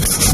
Smith.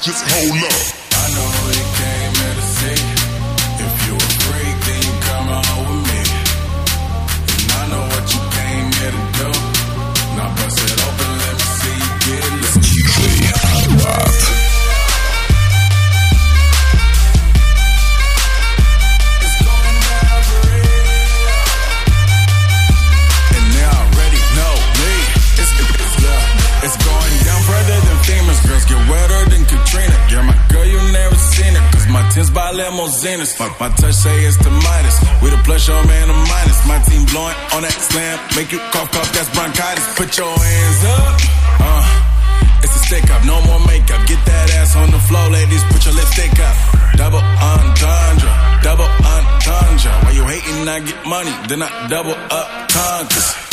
just hold up. limousines. Fuck my touch, say it's the Midas. We the plus, your man, a minus. My team blowing on that slam. Make you cough, cough, that's bronchitis. Put your hands up. Uh, it's a stick up, no more makeup. Get that ass on the floor, ladies. Put your lipstick up. Double entendre, double entendre. Why you hating? I get money, then I double up conquers.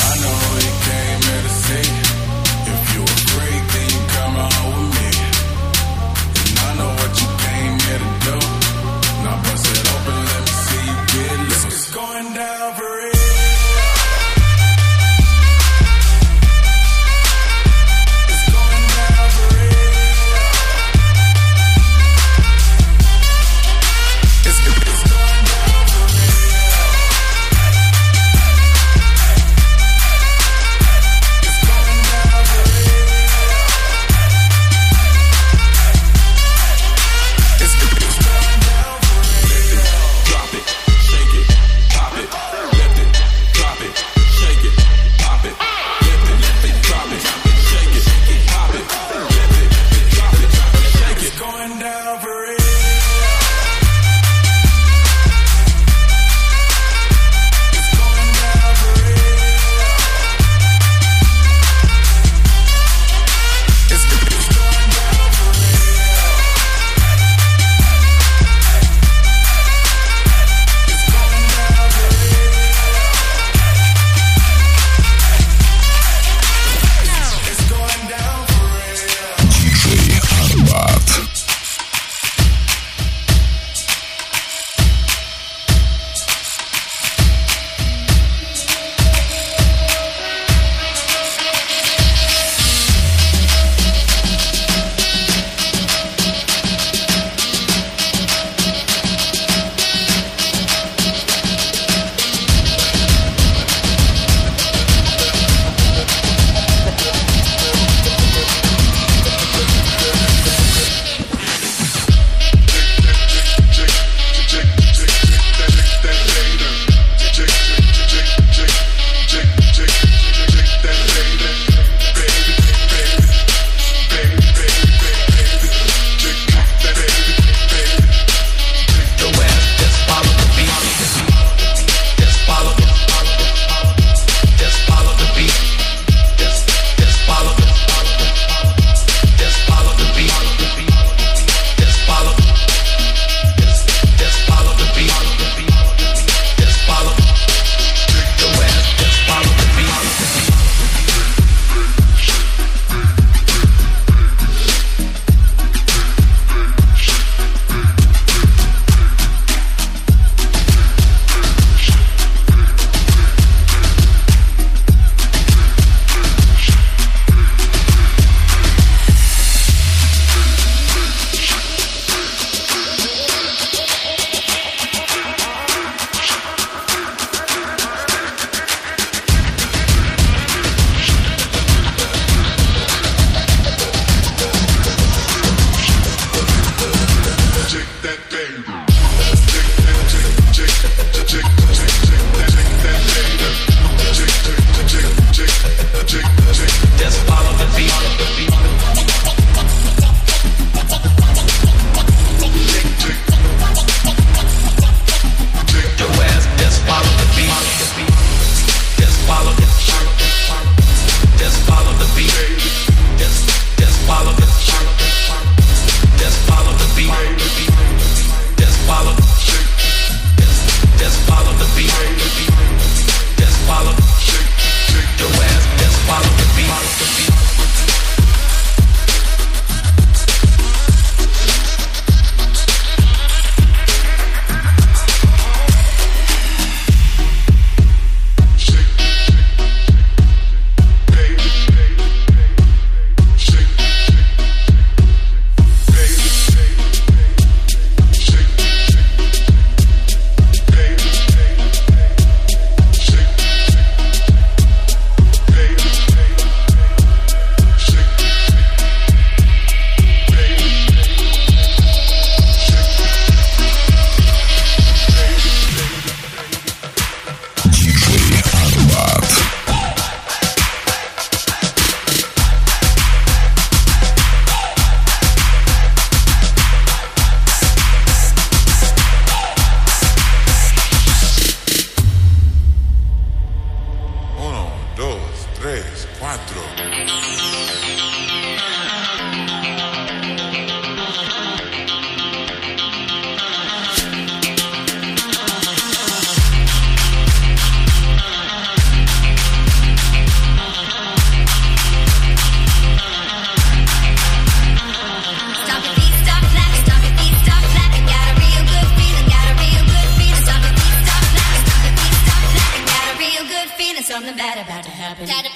Yeah.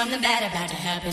Something bad about to happen.